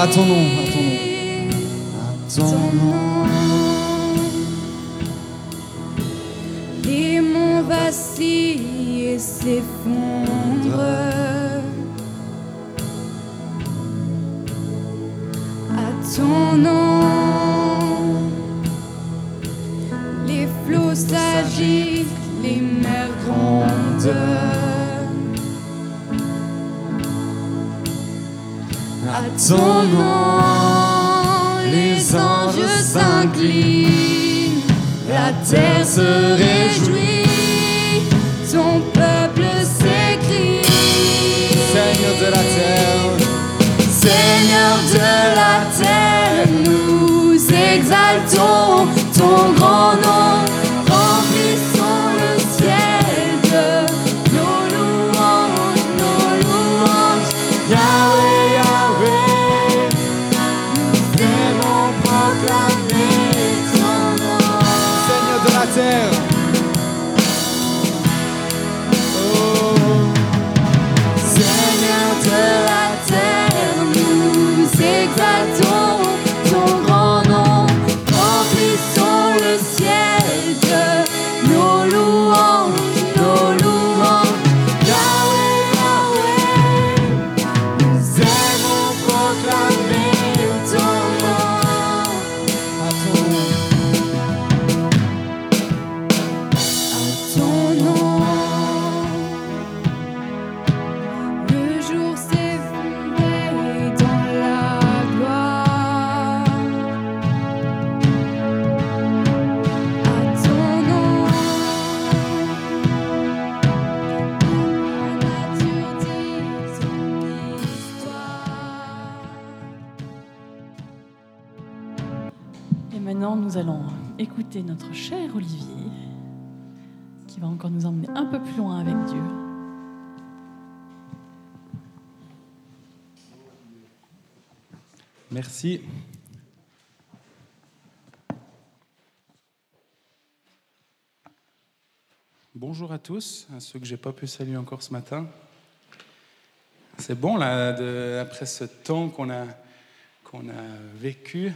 À ton nom, à ton nom. À ton nom. Les monts vacillent et s'effondrent. Ton nom, les anges s'inclinent, la terre se réjouit, ton peuple s'écrie. Seigneur de la terre, Seigneur de la terre, nous exaltons Et maintenant, nous allons écouter notre cher Olivier, qui va encore nous emmener un peu plus loin avec Dieu. Merci. Bonjour à tous, à ceux que j'ai pas pu saluer encore ce matin. C'est bon là, après ce temps qu'on a qu'on a vécu.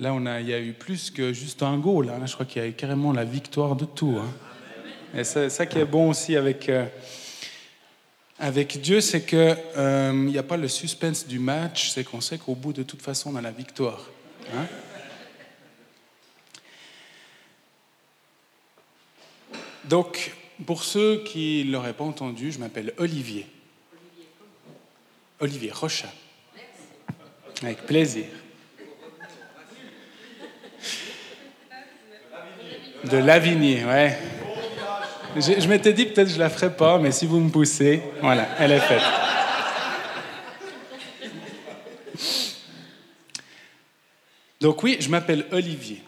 Là, on a, il y a eu plus que juste un goal. hein. Là, je crois qu'il y a eu carrément la victoire de tout. hein. Et c'est ça qui est bon aussi avec euh, Dieu, c'est que euh, n'y a pas le suspense du match, c'est qu'on sait qu'au bout de toute façon, on a la victoire. hein. Donc, pour ceux qui ne l'auraient pas entendu, je m'appelle Olivier. Olivier Rocha. Avec plaisir. De Lavigny, ouais. Je, je m'étais dit peut-être je la ferai pas, mais si vous me poussez, voilà, elle est faite. Donc oui, je m'appelle Olivier.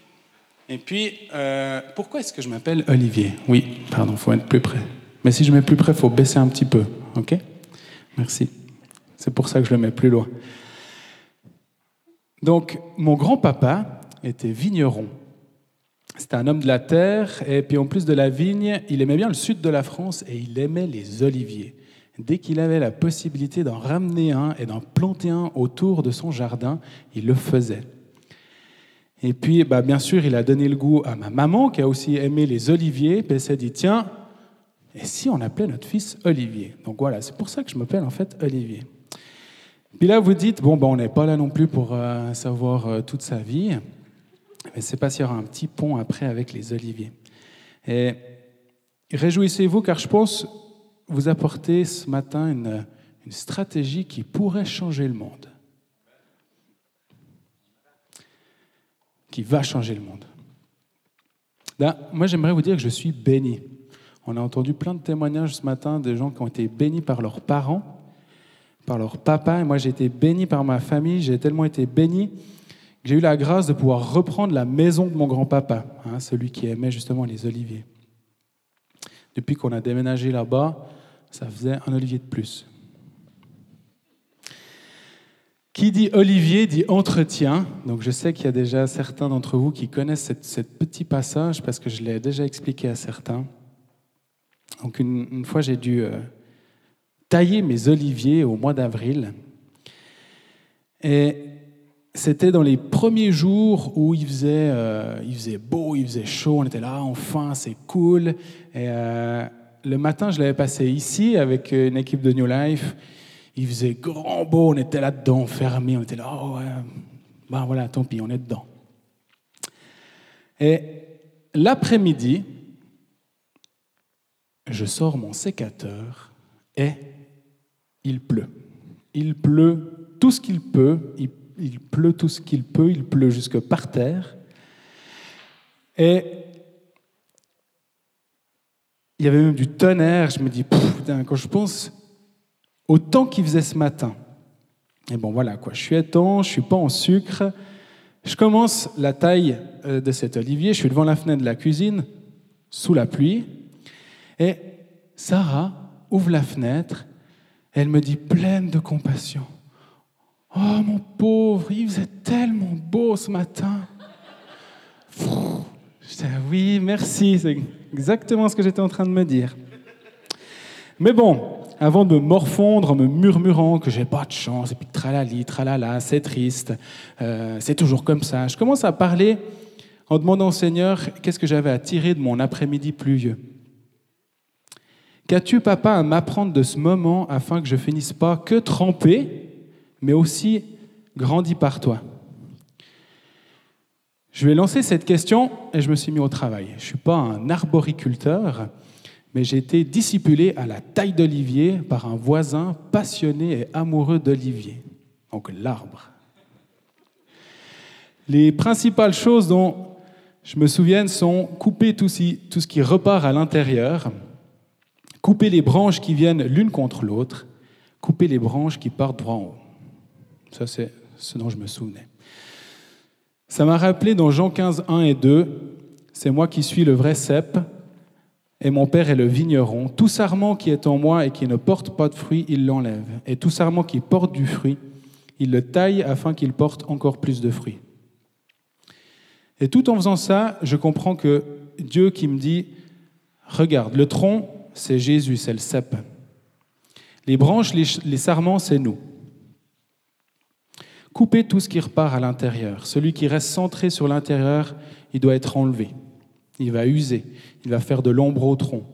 Et puis, euh, pourquoi est-ce que je m'appelle Olivier? Oui, pardon, faut être plus près. Mais si je mets plus près, faut baisser un petit peu, ok? Merci. C'est pour ça que je le mets plus loin. Donc, mon grand-papa était vigneron. C'était un homme de la terre, et puis en plus de la vigne, il aimait bien le sud de la France et il aimait les oliviers. Dès qu'il avait la possibilité d'en ramener un et d'en planter un autour de son jardin, il le faisait. Et puis, bah, bien sûr, il a donné le goût à ma maman, qui a aussi aimé les oliviers, puis elle s'est dit, tiens, et si on appelait notre fils Olivier? Donc voilà, c'est pour ça que je m'appelle en fait Olivier. Puis là, vous dites, bon, bah, on n'est pas là non plus pour euh, savoir euh, toute sa vie. Mais c'est pas s'il y aura un petit pont après avec les oliviers. Et réjouissez-vous car je pense vous apporter ce matin une, stratégie qui pourrait changer le monde. Qui va changer le monde. Moi, j'aimerais vous dire que je suis béni. On a entendu plein de témoignages ce matin de gens qui ont été bénis par leurs parents. par leur papa. Et moi, j'ai été béni par ma famille. J'ai tellement été béni j'ai eu la grâce de pouvoir reprendre la maison de mon grand-papa, hein, celui qui aimait justement les oliviers. Depuis qu'on a déménagé là-bas, ça faisait un olivier de plus. Qui dit olivier dit entretien. Donc je sais qu'il y a déjà certains d'entre vous qui connaissent ce petit passage parce que je l'ai déjà expliqué à certains. Donc une, fois j'ai dû euh, tailler mes oliviers au mois d'avril. Et c'était dans les premiers jours où il faisait, euh, il faisait beau, il faisait chaud, on était là, enfin, c'est cool. Et euh, le matin, je l'avais passé ici avec une équipe de New Life. Il faisait grand beau, on était là-dedans, fermé, on était là, oh ben voilà, tant pis, on est dedans. Et l'après-midi, je sors mon sécateur et il pleut. Il pleut tout ce qu'il peut, il pleut tout ce qu'il peut, il pleut jusque par terre. Et il y avait même du tonnerre, je me dis, putain, quand je pense au temps qu'il faisait ce matin. Et bon, voilà, quoi. Je suis étant, je suis pas en sucre. Je commence la taille euh, de cet olivier. Je suis devant la fenêtre de la cuisine, sous la pluie. Et Sarah ouvre la fenêtre. elle me dit, pleine de compassion Oh, mon pauvre, il faisait tellement beau ce matin. Je dis, oui, merci. C'est exactement ce que j'étais en train de me dire. Mais bon, avant de me morfondre en me murmurant que j'ai pas de chance, et puis tralali, tralala, c'est triste, euh, c'est toujours comme ça, je commence à parler en demandant au Seigneur qu'est-ce que j'avais à tirer de mon après-midi pluvieux? Qu'as-tu, papa, à m'apprendre de ce moment afin que je finisse pas que trempé, mais aussi grandi par toi Je lui ai lancé cette question et je me suis mis au travail. Je ne suis pas un arboriculteur, mais j'ai été discipulé à la taille d'olivier par un voisin passionné et amoureux d'olivier, donc l'arbre. Les principales choses dont je me souviens sont couper tout, ce qui repart à l'intérieur, couper les branches qui viennent l'une contre l'autre, couper les branches qui partent droit en haut. Ça, c'est ce dont je me souvenais. Ça m'a rappelé dans Jean 15, 1 et 2, c'est moi qui suis le vrai cep, et mon Père est le vigneron. Tout sarment qui est en moi et qui ne porte pas de fruit, il l'enlève. Et tout sarment qui porte du fruit, il le taille afin qu'il porte encore plus de fruits. Et tout en faisant ça, je comprends que Dieu qui me dit, regarde, le tronc, c'est Jésus, c'est le cep. Les branches, les, sarments, c'est nous. Coupez tout ce qui repart à l'intérieur. Celui qui reste centré sur l'intérieur, il doit être enlevé. Il va user, il va faire de l'ombre au tronc.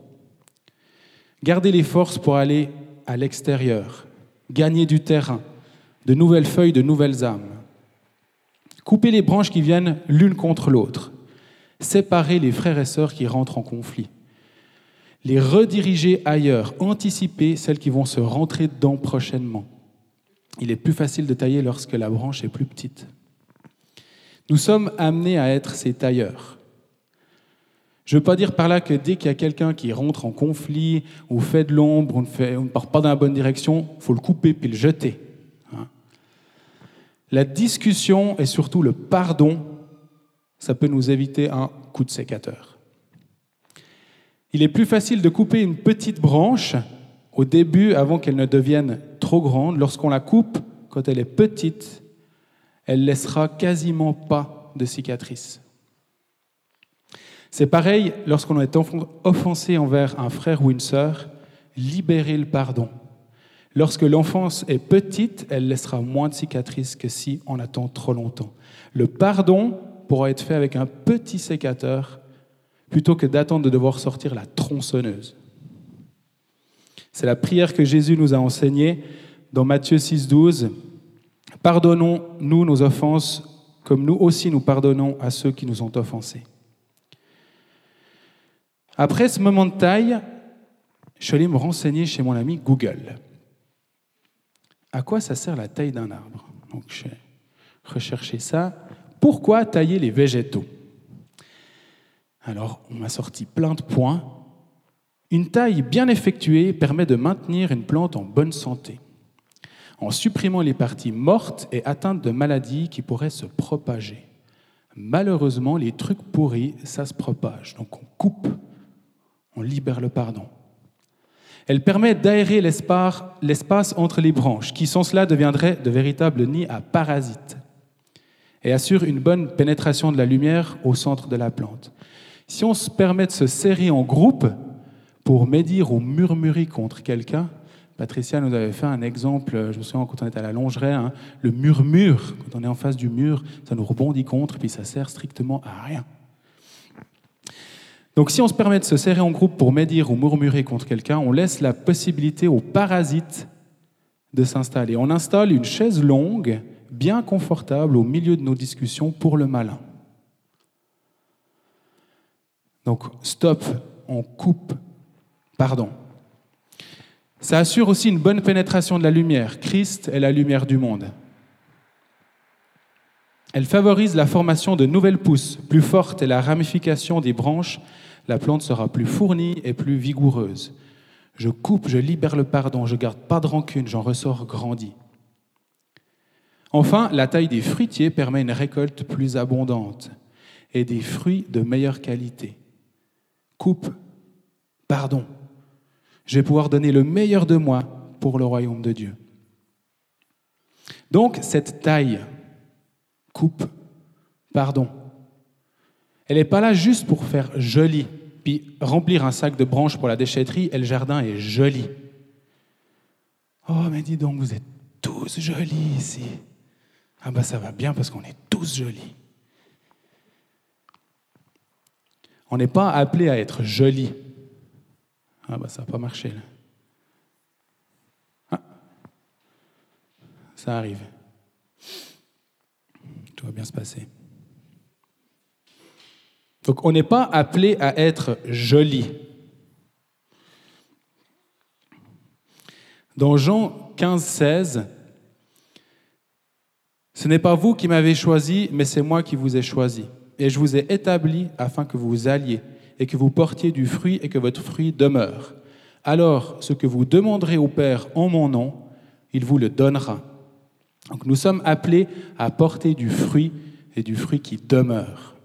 Gardez les forces pour aller à l'extérieur, gagner du terrain, de nouvelles feuilles, de nouvelles âmes. Coupez les branches qui viennent l'une contre l'autre. Séparez les frères et sœurs qui rentrent en conflit. Les rediriger ailleurs, anticiper celles qui vont se rentrer dedans prochainement. Il est plus facile de tailler lorsque la branche est plus petite. Nous sommes amenés à être ces tailleurs. Je ne veux pas dire par là que dès qu'il y a quelqu'un qui rentre en conflit ou fait de l'ombre, ou ne, part pas dans la bonne direction, faut le couper puis le jeter. Hein. La discussion et surtout le pardon, ça peut nous éviter un coup de sécateur. Il est plus facile de couper une petite branche au début avant qu'elle ne devienne trop grande. Lorsqu'on la coupe, quand elle est petite, elle laissera quasiment pas de cicatrices. C'est pareil lorsqu'on est offensé envers un frère ou une sœur, libérer le pardon. Lorsque l'enfance est petite, elle laissera moins de cicatrices que si on attend trop longtemps. Le pardon pourra être fait avec un petit sécateur plutôt que d'attendre de devoir sortir la tronçonneuse. C'est la prière que Jésus nous a enseignée dans Matthieu 6, 12. Pardonnons-nous nos offenses comme nous aussi nous pardonnons à ceux qui nous ont offensés. Après ce moment de taille, je suis allé me renseigner chez mon ami Google. À quoi ça sert la taille d'un arbre? Donc j'ai recherché ça. Pourquoi tailler les végétaux? Alors on m'a sorti plein de points. Une taille bien effectuée permet de maintenir une plante en bonne santé. en supprimant les parties mortes et atteintes de maladies qui pourraient se propager. Malheureusement, les trucs pourris, ça se propage. Donc on coupe, on libère le pardon. Elle permet d'aérer l'espace entre les branches, qui sans cela deviendraient de véritables nids à parasites, et assure une bonne pénétration de la lumière au centre de la plante. Si on se permet de se serrer en groupe pour médire ou murmurer contre quelqu'un, Patricia nous avait fait un exemple, je me souviens quand on était à la longerie, hein, le murmure, quand on est en face du mur, ça nous rebondit contre, puis ça sert strictement à rien. Donc si on se permet de se serrer en groupe pour médire ou murmurer contre quelqu'un, on laisse la possibilité aux parasites de s'installer. On installe une chaise longue, bien confortable, au milieu de nos discussions pour le malin. Donc stop, on coupe, pardon. Ça assure aussi une bonne pénétration de la lumière. Christ est la lumière du monde. Elle favorise la formation de nouvelles pousses plus fortes et la ramification des branches. La plante sera plus fournie et plus vigoureuse. Je coupe, je libère le pardon, je garde pas de rancune, j'en ressors grandi. Enfin, la taille des fruitiers permet une récolte plus abondante et des fruits de meilleure qualité. Coupe, pardon, je vais pouvoir donner le meilleur de moi pour le royaume de Dieu. Donc, cette taille, coupe, pardon, elle n'est pas là juste pour faire joli, puis remplir un sac de branches pour la déchetterie et le jardin est joli. Oh, mais dis donc, vous êtes tous jolis ici. Ah ben ça va bien parce qu'on est tous jolis. On n'est pas appelé à être joli. Ah bah ça n'a pas marché là. Ah. Ça arrive. Tout va bien se passer. Donc on n'est pas appelé à être joli. Dans Jean 15, 16, ce n'est pas vous qui m'avez choisi, mais c'est moi qui vous ai choisi. Et je vous ai établi afin que vous alliez et que vous portiez du fruit et que votre fruit demeure. Alors, ce que vous demanderez au Père en mon nom, il vous le donnera. Donc nous sommes appelés à porter du fruit et du fruit qui demeure.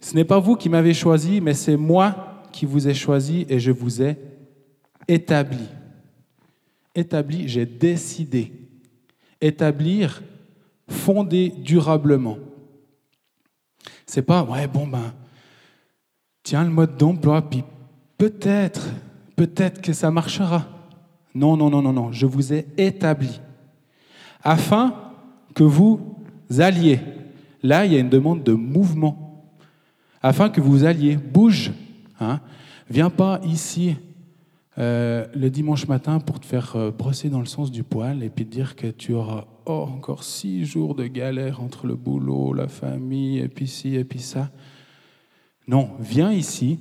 Ce n'est pas vous qui m'avez choisi, mais c'est moi qui vous ai choisi et je vous ai établi. Établi, j'ai décidé. Établir, fonder durablement. C'est pas, ouais, bon, ben, tiens le mode d'emploi, puis peut-être, peut-être que ça marchera. Non, non, non, non, non, je vous ai établi afin que vous alliez. Là, il y a une demande de mouvement. Afin que vous alliez. Bouge. Hein. Viens pas ici euh, le dimanche matin pour te faire euh, brosser dans le sens du poil et puis te dire que tu auras oh, encore six jours de galère entre le boulot, la famille, et puis ci, et puis ça. Non, viens ici.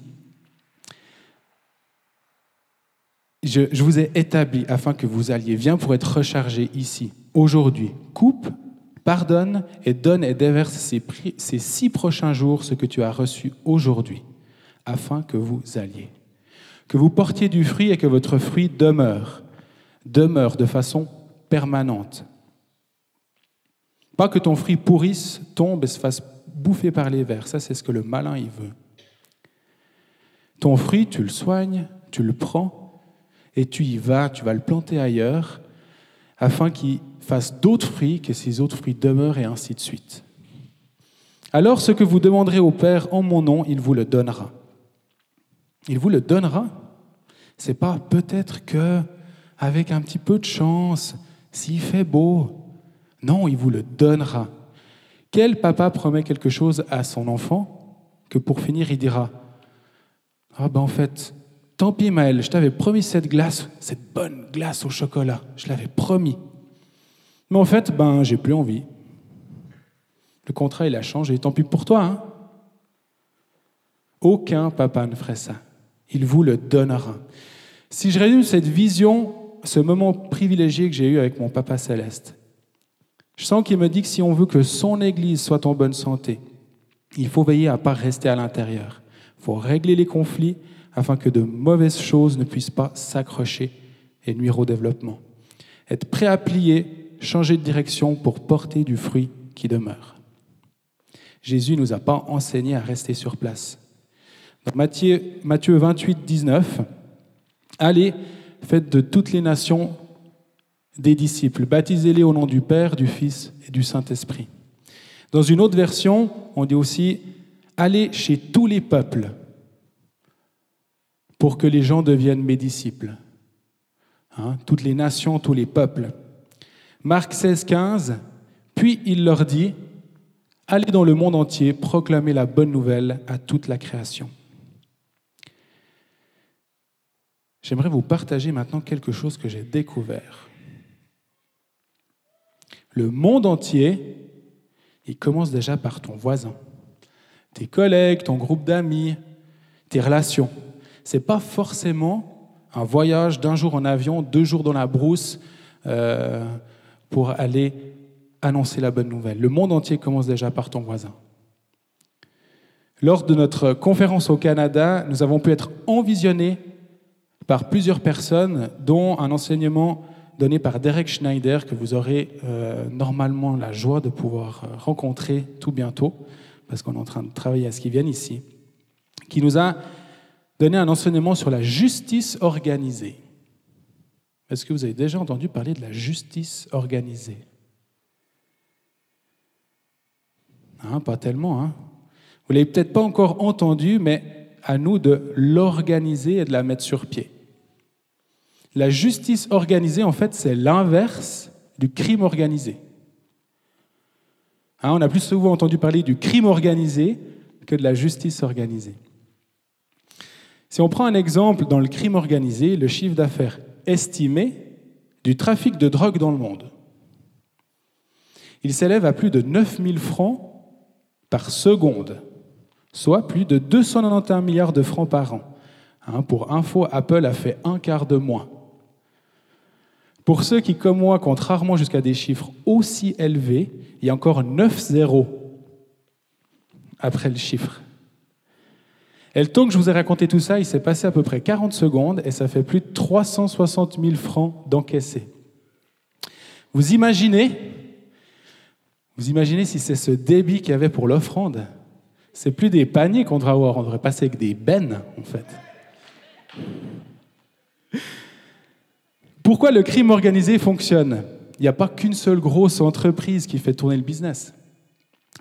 Je, vous ai établi afin que vous alliez. Viens pour être rechargé ici, aujourd'hui. Coupe, pardonne et donne et déverse ces, ces six prochains jours ce que tu as reçu aujourd'hui, afin que vous alliez. Que vous portiez du fruit et que votre fruit demeure, demeure de façon permanente. Pas que ton fruit pourrisse, tombe et se fasse bouffer par les vers. Ça, c'est ce que le malin, il veut. Ton fruit, tu le soignes, tu le prends, et tu y vas, tu vas le planter ailleurs, afin qu'il fasse d'autres fruits, que ces autres fruits demeurent, et ainsi de suite. Alors, ce que vous demanderez au Père en mon nom, il vous le donnera. Il vous le donnera. C'est pas peut-être que, avec un petit peu de chance, s'il fait beau. Non, il vous le donnera. Quel papa promet quelque chose à son enfant que pour finir il dira Ah ben en fait, tant pis Maël, je t'avais promis cette glace, cette bonne glace au chocolat, je l'avais promis. Mais en fait, ben j'ai plus envie. Le contrat il a changé, tant pis pour toi. Hein Aucun papa ne ferait ça. Il vous le donnera. Si je résume cette vision, ce moment privilégié que j'ai eu avec mon papa céleste, je sens qu'il me dit que si on veut que son Église soit en bonne santé, il faut veiller à ne pas rester à l'intérieur. Il faut régler les conflits afin que de mauvaises choses ne puissent pas s'accrocher et nuire au développement. être prêt à plier, changer de direction pour porter du fruit qui demeure. Jésus ne nous a pas enseigné à rester sur place. Dans Matthieu, Matthieu 28, 19, Allez, faites de toutes les nations des disciples, baptisez-les au nom du Père, du Fils et du Saint-Esprit. Dans une autre version, on dit aussi Allez chez tous les peuples pour que les gens deviennent mes disciples. Hein, toutes les nations, tous les peuples. Marc 16, 15 Puis il leur dit Allez dans le monde entier, proclamer la bonne nouvelle à toute la création. J'aimerais vous partager maintenant quelque chose que j'ai découvert. Le monde entier, il commence déjà par ton voisin, tes collègues, ton groupe d'amis, tes relations. Ce n'est pas forcément un voyage d'un jour en avion, deux jours dans la brousse euh, pour aller annoncer la bonne nouvelle. Le monde entier commence déjà par ton voisin. Lors de notre conférence au Canada, nous avons pu être envisionnés par plusieurs personnes, dont un enseignement donné par Derek Schneider, que vous aurez euh, normalement la joie de pouvoir euh, rencontrer tout bientôt, parce qu'on est en train de travailler à ce qu'il vienne ici, qui nous a donné un enseignement sur la justice organisée. Est-ce que vous avez déjà entendu parler de la justice organisée? Hein, Pas tellement. Hein vous l'avez peut-être pas encore entendu, mais à nous de l'organiser et de la mettre sur pied. La justice organisée, en fait, c'est l'inverse du crime organisé. Hein, on a plus souvent entendu parler du crime organisé que de la justice organisée. Si on prend un exemple dans le crime organisé, le chiffre d'affaires estimé du trafic de drogue dans le monde, il s'élève à plus de 9000 francs par seconde, soit plus de 291 milliards de francs par an. Hein, pour info, Apple a fait un quart de moins. Pour ceux qui, comme moi, comptent rarement jusqu'à des chiffres aussi élevés, il y a encore 9 zéros après le chiffre. Et le temps que je vous ai raconté tout ça, il s'est passé à peu près 40 secondes et ça fait plus de 360 000 francs d'encaissés. Vous imaginez, vous imaginez si c'est ce débit qu'il y avait pour l'offrande C'est plus des paniers qu'on devrait avoir, on devrait passer avec des bennes en fait. Pourquoi le crime organisé fonctionne? Il n'y a pas qu'une seule grosse entreprise qui fait tourner le business.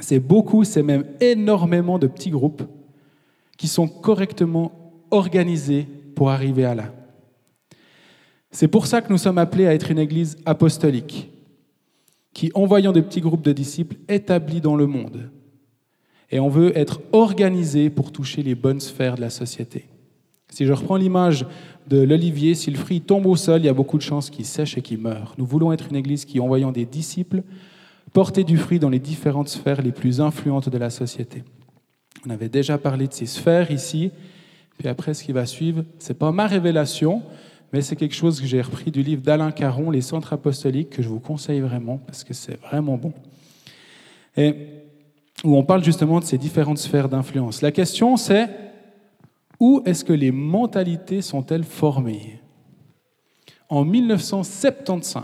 C'est beaucoup, c'est même énormément de petits groupes qui sont correctement organisés pour arriver à là. C'est pour ça que nous sommes appelés à être une église apostolique, qui, envoyant des petits groupes de disciples établis dans le monde, et on veut être organisé pour toucher les bonnes sphères de la société. Si je reprends l'image de l'olivier, si le fruit tombe au sol, il y a beaucoup de chances qu'il sèche et qu'il meure. Nous voulons être une église qui, envoyant des disciples, porter du fruit dans les différentes sphères les plus influentes de la société. On avait déjà parlé de ces sphères ici, puis après ce qui va suivre, c'est pas ma révélation, mais c'est quelque chose que j'ai repris du livre d'Alain Caron, Les Centres Apostoliques, que je vous conseille vraiment parce que c'est vraiment bon. Et où on parle justement de ces différentes sphères d'influence. La question c'est où est-ce que les mentalités sont-elles formées? En 1975,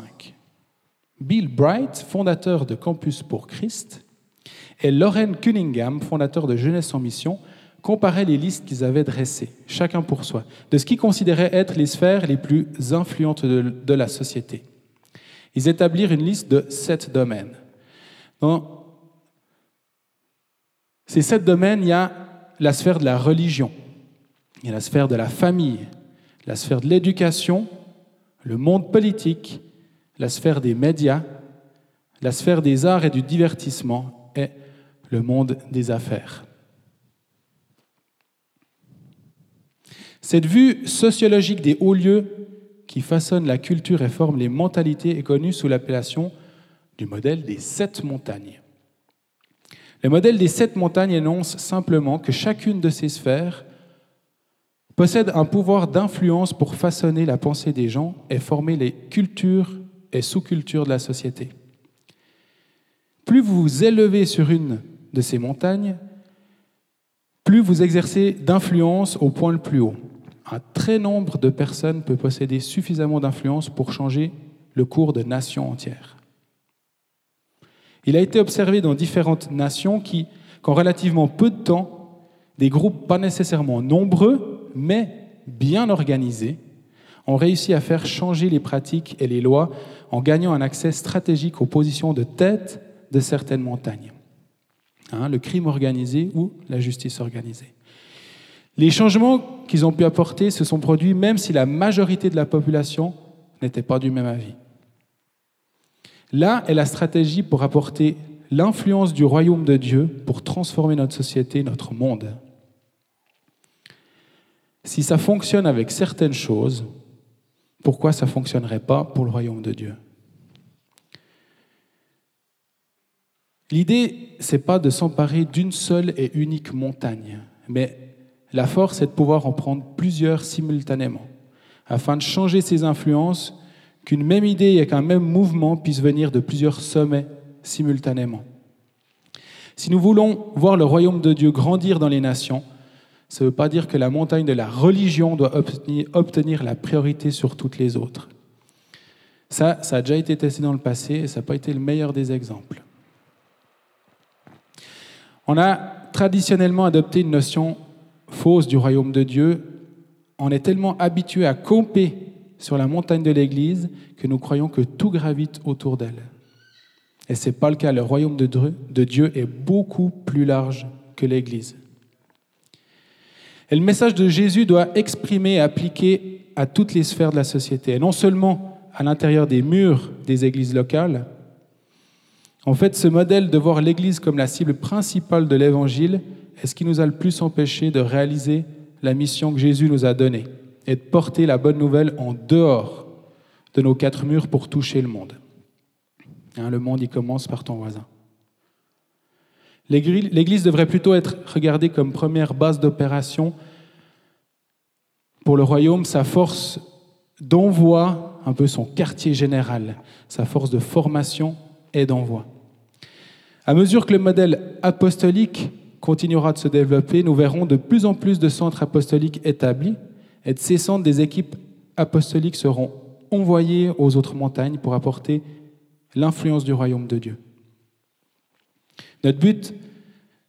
Bill Bright, fondateur de Campus pour Christ, et Lauren Cunningham, fondateur de Jeunesse en Mission, comparaient les listes qu'ils avaient dressées, chacun pour soi, de ce qu'ils considéraient être les sphères les plus influentes de, la société. Ils établirent une liste de sept domaines. Dans ces sept domaines, il y a la sphère de la religion, il y a la sphère de la famille, la sphère de l'éducation, le monde politique, la sphère des médias, la sphère des arts et du divertissement et le monde des affaires. Cette vue sociologique des hauts lieux qui façonne la culture et forme les mentalités est connue sous l'appellation du modèle des sept montagnes. Le modèle des sept montagnes énonce simplement que chacune de ces sphères possède un pouvoir d'influence pour façonner la pensée des gens et former les cultures et sous-cultures de la société. Plus vous vous élevez sur une de ces montagnes, plus vous exercez d'influence au point le plus haut. Un très nombre de personnes peut posséder suffisamment d'influence pour changer le cours de nations entières. Il a été observé dans différentes nations qui, qu'en relativement peu de temps, des groupes pas nécessairement nombreux, mais bien organisés, ont réussi à faire changer les pratiques et les lois en gagnant un accès stratégique aux positions de tête de certaines montagnes. Hein, le crime organisé ou la justice organisée. Les changements qu'ils ont pu apporter se sont produits même si la majorité de la population n'était pas du même avis. Là est la stratégie pour apporter l'influence du royaume de Dieu pour transformer notre société, notre monde. Si ça fonctionne avec certaines choses, pourquoi ça ne fonctionnerait pas pour le royaume de Dieu? L'idée, c'est pas de s'emparer d'une seule et unique montagne, mais la force est de pouvoir en prendre plusieurs simultanément, afin de changer ses influences, qu'une même idée et qu'un même mouvement puisse venir de plusieurs sommets simultanément. Si nous voulons voir le royaume de Dieu grandir dans les nations, ça ne veut pas dire que la montagne de la religion doit obtenir, la priorité sur toutes les autres. Ça, ça a déjà été testé dans le passé et ça n'a pas été le meilleur des exemples. On a traditionnellement adopté une notion fausse du royaume de Dieu. On est tellement habitué à camper sur la montagne de l'Église que nous croyons que tout gravite autour d'elle. Et ce n'est pas le cas. Le royaume de Dieu est beaucoup plus large que l'Église. Et le message de Jésus doit exprimer et appliquer à toutes les sphères de la société, et non seulement à l'intérieur des murs des églises locales, en fait, ce modèle de voir l'Église comme la cible principale de l'Évangile est ce qui nous a le plus empêché de réaliser la mission que Jésus nous a donnée et de porter la bonne nouvelle en dehors de nos quatre murs pour toucher le monde. Hein, le monde, il commence par ton voisin. L'Église devrait plutôt être regardée comme première base d'opération pour le royaume, sa force d'envoi, un peu son quartier général, sa force de formation et d'envoi. À mesure que le modèle apostolique continuera de se développer, nous verrons de plus en plus de centres apostoliques établis, et de ces centres, des équipes apostoliques seront envoyées aux autres montagnes pour apporter l'influence du royaume de Dieu. Notre but,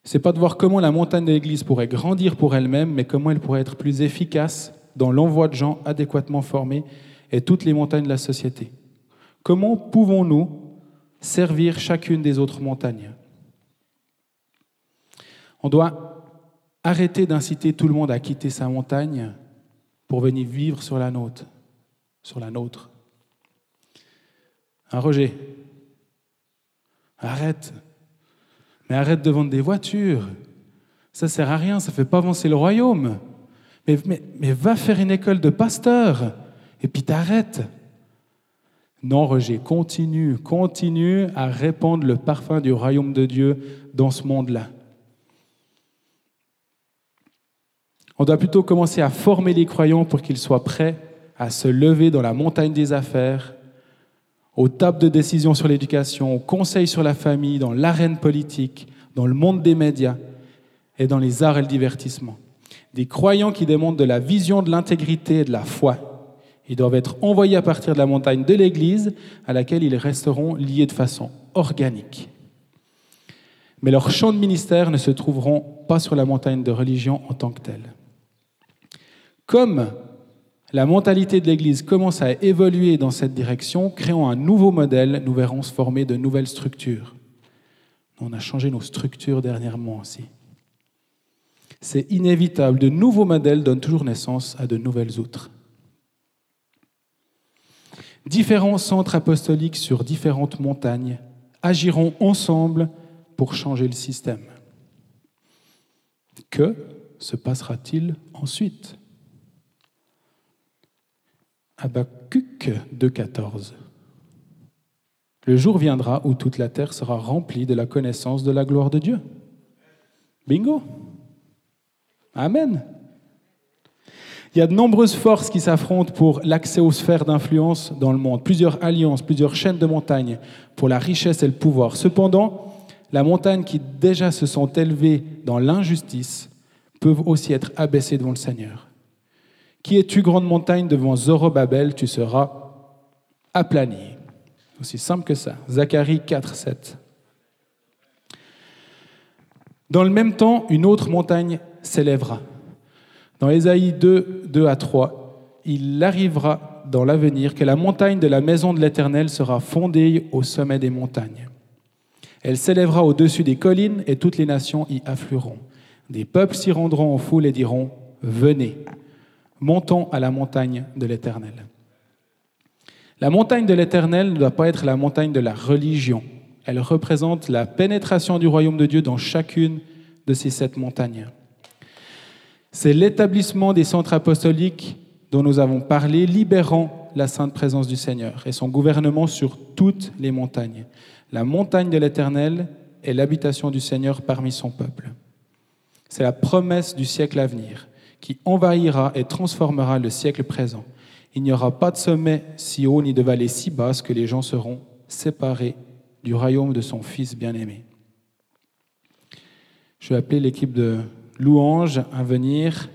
c'est pas de voir comment la montagne de l'Église pourrait grandir pour elle-même, mais comment elle pourrait être plus efficace dans l'envoi de gens adéquatement formés et toutes les montagnes de la société. Comment pouvons-nous servir chacune des autres montagnes? On doit arrêter d'inciter tout le monde à quitter sa montagne pour venir vivre sur la nôtre. Sur la nôtre. Un Roger, arrête. Mais arrête de vendre des voitures. Ça sert à rien, ça ne fait pas avancer le royaume. Mais va faire une école de pasteur et puis t'arrêtes. Non, Roger, continue, continue à répandre le parfum du royaume de Dieu dans ce monde-là. On doit plutôt commencer à former les croyants pour qu'ils soient prêts à se lever dans la montagne des affaires, aux tables de décision sur l'éducation, aux conseils sur la famille, dans l'arène politique, dans le monde des médias et dans les arts et le divertissement. Des croyants qui démontrent de la vision de l'intégrité et de la foi ils doivent être envoyés à partir de la montagne de l'Église à laquelle ils resteront liés de façon organique. Mais leurs champs de ministère ne se trouveront pas sur la montagne de religion en tant que telle. Comme la mentalité de l'Église commence à évoluer dans cette direction, créons un nouveau modèle, nous verrons se former de nouvelles structures. On a changé nos structures dernièrement aussi. C'est inévitable, de nouveaux modèles donnent toujours naissance à de nouvelles outres différents centres apostoliques sur différentes montagnes agiront ensemble pour changer le système. Que se passera-t-il ensuite? Habakkuk 2.14 Le jour viendra où toute la terre sera remplie de la connaissance de la gloire de Dieu. Bingo Amen il y a de nombreuses forces qui s'affrontent pour l'accès aux sphères d'influence dans le monde, plusieurs alliances, plusieurs chaînes de montagnes pour la richesse et le pouvoir. Cependant, la montagne qui déjà se sont élevées dans l'injustice peuvent aussi être abaissées devant le Seigneur. Qui es-tu, grande montagne, devant Zorobabel Tu seras aplani. Aussi simple que ça. Zacharie 4, 7. Dans le même temps, une autre montagne s'élèvera. Dans Ésaïe 2, 2 à 3, il arrivera dans l'avenir que la montagne de la maison de l'Éternel sera fondée au sommet des montagnes. Elle s'élèvera au-dessus des collines et toutes les nations y afflueront. Des peuples s'y rendront en foule et diront, Venez, montons à la montagne de l'Éternel. La montagne de l'Éternel ne doit pas être la montagne de la religion. Elle représente la pénétration du royaume de Dieu dans chacune de ces sept montagnes. C'est l'établissement des centres apostoliques dont nous avons parlé, libérant la sainte présence du Seigneur et son gouvernement sur toutes les montagnes. La montagne de l'Éternel est l'habitation du Seigneur parmi son peuple. C'est la promesse du siècle à venir qui envahira et transformera le siècle présent. Il n'y aura pas de sommet si haut ni de vallée si basse que les gens seront séparés du royaume de son Fils bien-aimé. Je vais appeler l'équipe de louanges à venir.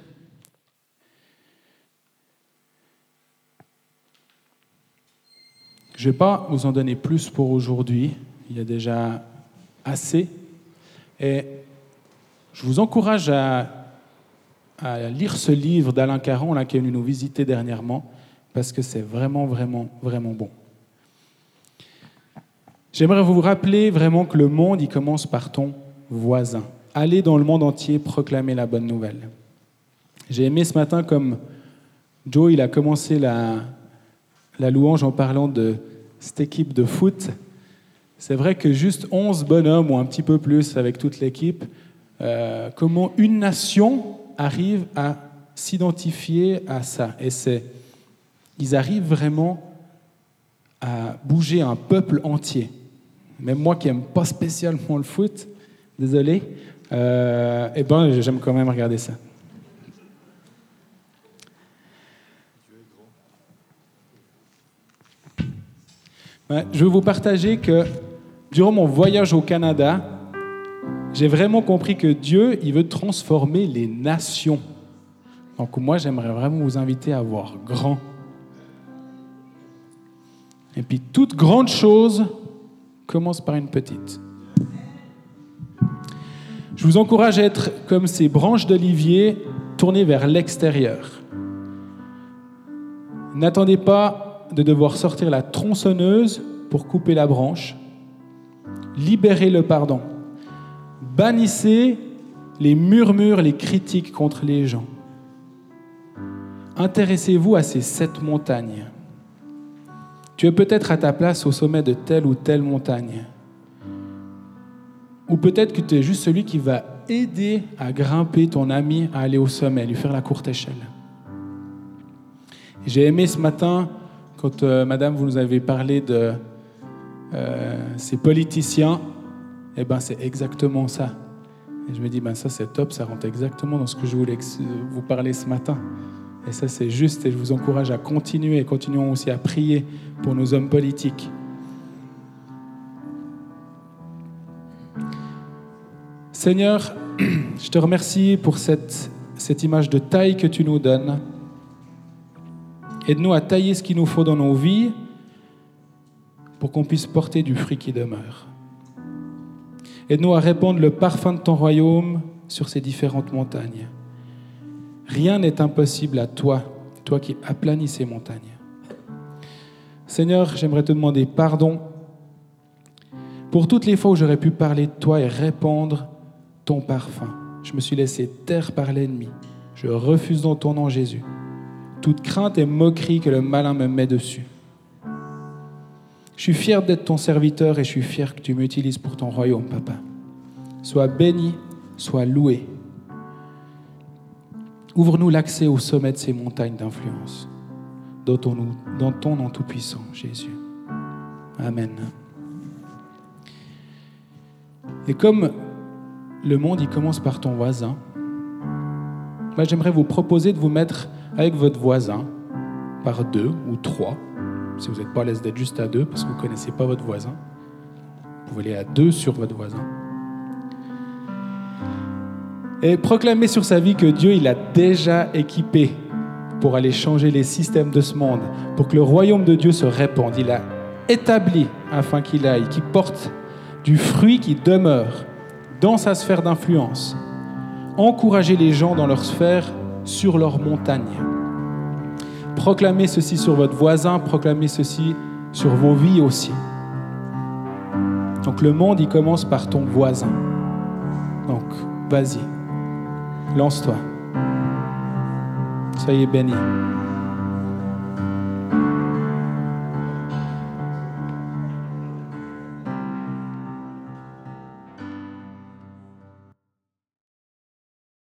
Je ne vais pas vous en donner plus pour aujourd'hui. Il y a déjà assez. Et je vous encourage à, à lire ce livre d'Alain Caron là, qui est venu nous visiter dernièrement, parce que c'est vraiment, vraiment, vraiment bon. J'aimerais vous rappeler vraiment que le monde, il commence par ton voisin. Allez dans le monde entier proclamer la bonne nouvelle. J'ai aimé ce matin comme Joe, il a commencé la, louange en parlant de cette équipe de foot. C'est vrai que juste 11 bonhommes ou un petit peu plus avec toute l'équipe, euh, comment une nation arrive à s'identifier à ça. Et c'est, ils arrivent vraiment à bouger un peuple entier. Même moi qui n'aime pas spécialement le foot, désolé, euh, eh ben, j'aime quand même regarder ça. Je veux vous partager que durant mon voyage au Canada, j'ai vraiment compris que Dieu, il veut transformer les nations. Donc moi, j'aimerais vraiment vous inviter à voir grand. Et puis toute grande chose commence par une petite. Je vous encourage à être comme ces branches d'olivier tournées vers l'extérieur. N'attendez pas de devoir sortir la tronçonneuse pour couper la branche. Libérez le pardon. Bannissez les murmures, les critiques contre les gens. Intéressez-vous à ces sept montagnes. Tu es peut-être à ta place au sommet de telle ou telle montagne. Ou peut-être que tu es juste celui qui va aider à grimper ton ami à aller au sommet, lui faire la courte échelle. J'ai aimé ce matin, quand euh, Madame, vous nous avez parlé de euh, ces politiciens, eh ben c'est exactement ça. Et je me dis, ben ça c'est top, ça rentre exactement dans ce que je voulais vous parler ce matin. Et ça c'est juste, et je vous encourage à continuer, et continuons aussi à prier pour nos hommes politiques. Seigneur, je te remercie pour cette, cette image de taille que tu nous donnes. Aide-nous à tailler ce qu'il nous faut dans nos vies pour qu'on puisse porter du fruit qui demeure. Aide-nous à répandre le parfum de ton royaume sur ces différentes montagnes. Rien n'est impossible à toi, toi qui aplanis ces montagnes. Seigneur, j'aimerais te demander pardon pour toutes les fois où j'aurais pu parler de toi et répandre ton parfum. Je me suis laissé taire par l'ennemi. Je refuse dans ton nom, Jésus, toute crainte et moquerie que le malin me met dessus. Je suis fier d'être ton serviteur et je suis fier que tu m'utilises pour ton royaume, papa. Sois béni, sois loué. Ouvre-nous l'accès au sommet de ces montagnes d'influence, dans ton nom tout-puissant, Jésus. Amen. Et comme le monde, il commence par ton voisin. Moi, j'aimerais vous proposer de vous mettre avec votre voisin par deux ou trois. Si vous n'êtes pas à l'aise d'être juste à deux parce que vous ne connaissez pas votre voisin, vous pouvez aller à deux sur votre voisin. Et proclamer sur sa vie que Dieu, il a déjà équipé pour aller changer les systèmes de ce monde, pour que le royaume de Dieu se répande. Il a établi afin qu'il aille, qui porte du fruit qui demeure dans sa sphère d'influence. Encouragez les gens dans leur sphère sur leur montagne. Proclamez ceci sur votre voisin, proclamez ceci sur vos vies aussi. Donc le monde, il commence par ton voisin. Donc, vas-y, lance-toi. Soyez bénis.